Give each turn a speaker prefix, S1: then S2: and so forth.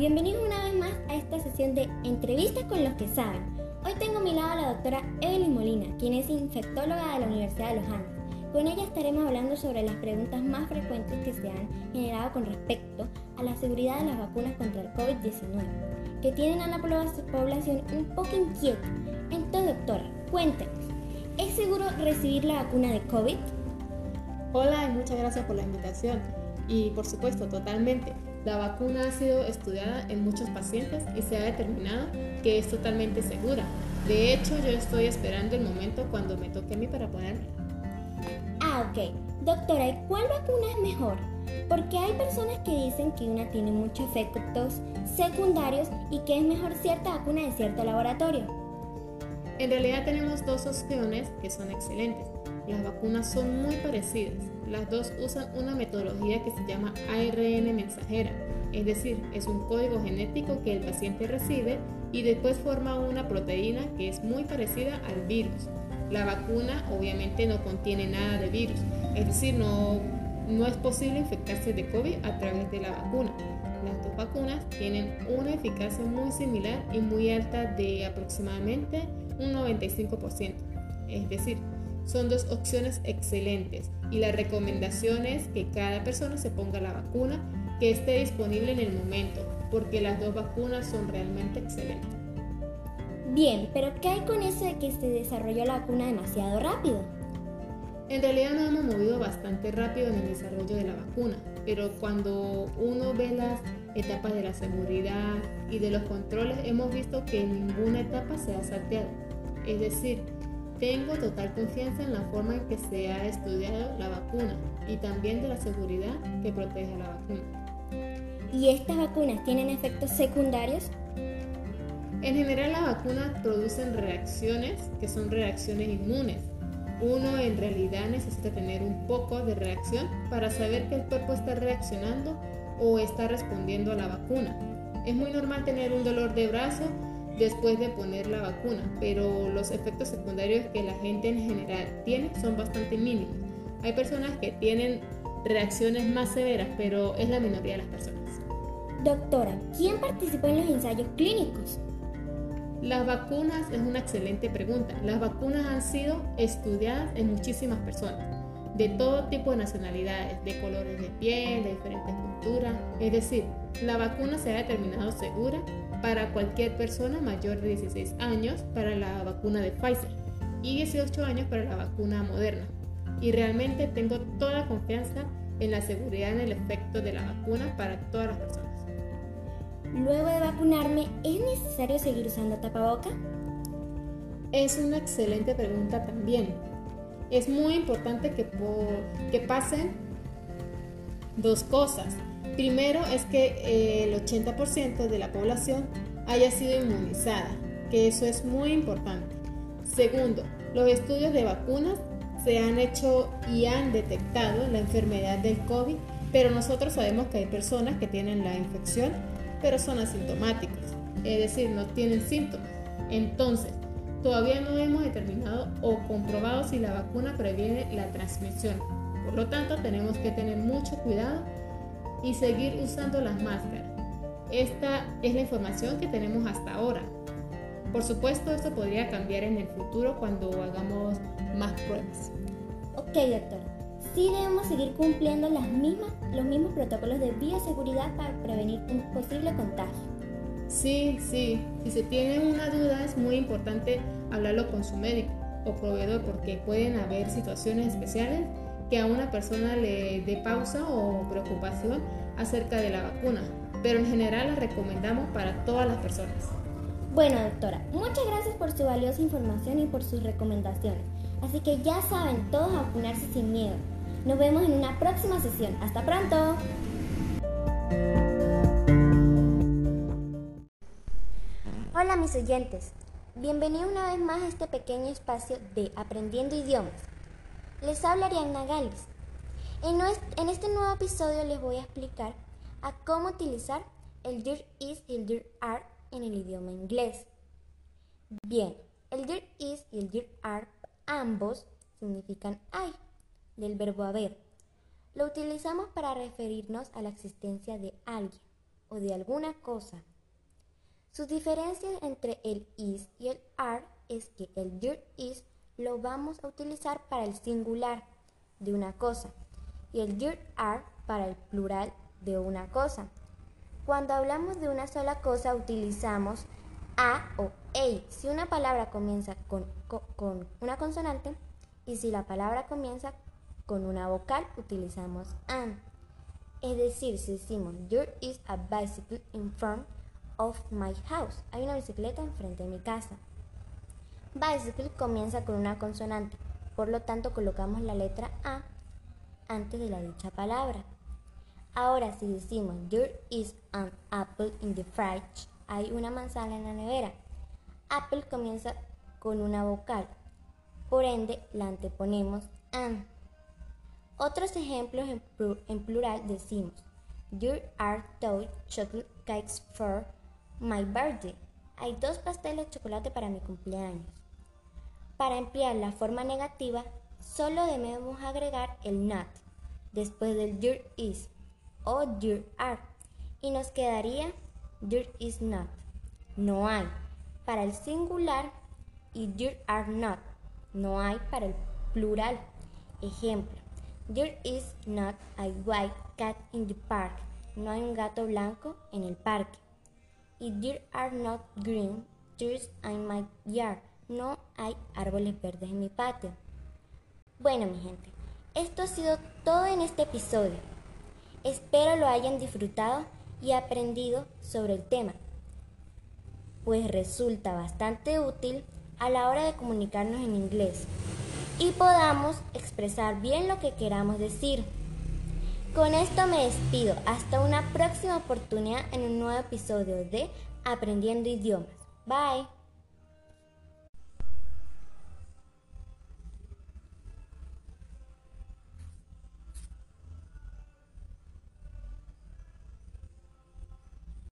S1: bienvenidos una vez más a esta sesión de entrevistas con los que saben. Hoy tengo a mi lado a la doctora Evelyn Molina, quien es infectóloga de la Universidad de Los Andes. Con ella estaremos hablando sobre las preguntas más frecuentes que se han generado con respecto a la seguridad de las vacunas contra el COVID-19, que tienen a la población un poco inquieta. Entonces, doctora, cuéntenos, ¿es seguro recibir la vacuna de COVID?
S2: Hola y muchas gracias por la invitación. Y por supuesto, totalmente. La vacuna ha sido estudiada en muchos pacientes y se ha determinado que es totalmente segura. De hecho, yo estoy esperando el momento cuando me toque a mí para ponerme.
S1: Ah, ok. Doctora, ¿y cuál vacuna es mejor? Porque hay personas que dicen que una tiene muchos efectos secundarios y que es mejor cierta vacuna de cierto laboratorio.
S2: En realidad tenemos dos opciones que son excelentes. Las vacunas son muy parecidas. Las dos usan una metodología que se llama ARN mensajera, es decir, es un código genético que el paciente recibe y después forma una proteína que es muy parecida al virus. La vacuna obviamente no contiene nada de virus, es decir, no, no es posible infectarse de COVID a través de la vacuna. Las dos vacunas tienen una eficacia muy similar y muy alta de aproximadamente un 95%. Es decir, son dos opciones excelentes y la recomendación es que cada persona se ponga la vacuna que esté disponible en el momento, porque las dos vacunas son realmente excelentes.
S1: Bien, pero ¿qué hay con eso de que se desarrolló la vacuna demasiado rápido?
S2: En realidad nos hemos movido bastante rápido en el desarrollo de la vacuna, pero cuando uno ve las etapas de la seguridad y de los controles, hemos visto que en ninguna etapa se ha salteado. Es decir, tengo total confianza en la forma en que se ha estudiado la vacuna y también de la seguridad que protege la vacuna.
S1: ¿Y estas vacunas tienen efectos secundarios?
S2: En general las vacunas producen reacciones que son reacciones inmunes. Uno en realidad necesita tener un poco de reacción para saber que el cuerpo está reaccionando o está respondiendo a la vacuna. Es muy normal tener un dolor de brazo después de poner la vacuna, pero los efectos secundarios que la gente en general tiene son bastante mínimos. Hay personas que tienen reacciones más severas, pero es la minoría de las personas.
S1: Doctora, ¿quién participó en los ensayos clínicos?
S2: Las vacunas es una excelente pregunta. Las vacunas han sido estudiadas en muchísimas personas, de todo tipo de nacionalidades, de colores de piel, de diferentes culturas. Es decir, la vacuna se ha determinado segura para cualquier persona mayor de 16 años para la vacuna de Pfizer y 18 años para la vacuna Moderna. Y realmente tengo toda confianza en la seguridad en el efecto de la vacuna para todas las personas.
S1: Luego de vacunarme, ¿es necesario seguir usando tapaboca?
S2: Es una excelente pregunta también. Es muy importante que, pasen dos cosas. Primero es que eh, el 80% de la población haya sido inmunizada, que eso es muy importante. Segundo, los estudios de vacunas se han hecho y han detectado la enfermedad del COVID, pero nosotros sabemos que hay personas que tienen la infección, pero son asintomáticos, es decir, no tienen síntomas. Entonces, todavía no hemos determinado o comprobado si la vacuna previene la transmisión. Por lo tanto, tenemos que tener mucho cuidado y seguir usando las máscaras. Esta es la información que tenemos hasta ahora. Por supuesto, esto podría cambiar en el futuro cuando hagamos más pruebas.
S1: Ok, doctor. Sí debemos seguir cumpliendo los mismos protocolos de bioseguridad para prevenir un posible contagio.
S2: Sí, sí. Si se tiene una duda es muy importante hablarlo con su médico o proveedor porque pueden haber situaciones especiales que a una persona le dé pausa o preocupación acerca de la vacuna, pero en general la recomendamos para todas las personas.
S1: Bueno, doctora, muchas gracias por su valiosa información y por sus recomendaciones. Así que ya saben, todos vacunarse sin miedo. Nos vemos en una próxima sesión. Hasta pronto. Hola mis oyentes, bienvenidos una vez más a este pequeño espacio de Aprendiendo Idiomas. Les habla Ariana Gales. En, este nuevo episodio les voy a explicar a cómo utilizar el dir is y el dir are en el idioma inglés. Bien, el dir is y el dir are ambos significan hay, del verbo haber. Lo utilizamos para referirnos a la existencia de alguien, o de alguna cosa. Sus diferencias entre el is y el are es que el there is lo vamos a utilizar para el singular de una cosa y el there are para el plural de una cosa. Cuando hablamos de una sola cosa utilizamos a o a si una palabra comienza con, con, una consonante y si la palabra comienza con una vocal utilizamos an. Es decir, si decimos there is a bicycle in front of my house, hay una bicicleta enfrente de mi casa. Bicycle comienza con una consonante, por lo tanto colocamos la letra A antes de la dicha palabra. Ahora si decimos there is an apple in the fridge, hay una manzana en la nevera. Apple comienza con una vocal, por ende la anteponemos an. Otros ejemplos en, plural decimos There are two chocolate cakes for my birthday. Hay dos pasteles de chocolate para mi cumpleaños. Para emplear la forma negativa, solo debemos agregar el not después del there is o there are y nos quedaría there is not. No hay para el singular y there are not. No hay para el plural. Ejemplo, there is not a white cat in the park. No hay un gato blanco en el parque. Y there are not green trees in my yard no hay árboles verdes en mi patio. Bueno, mi gente, esto ha sido todo en este episodio. Espero lo hayan disfrutado y aprendido sobre el tema, pues resulta bastante útil a la hora de comunicarnos en inglés y podamos expresar bien lo que queramos decir. Con esto me despido. Hasta una próxima oportunidad en un nuevo episodio de Aprendiendo Idiomas. Bye.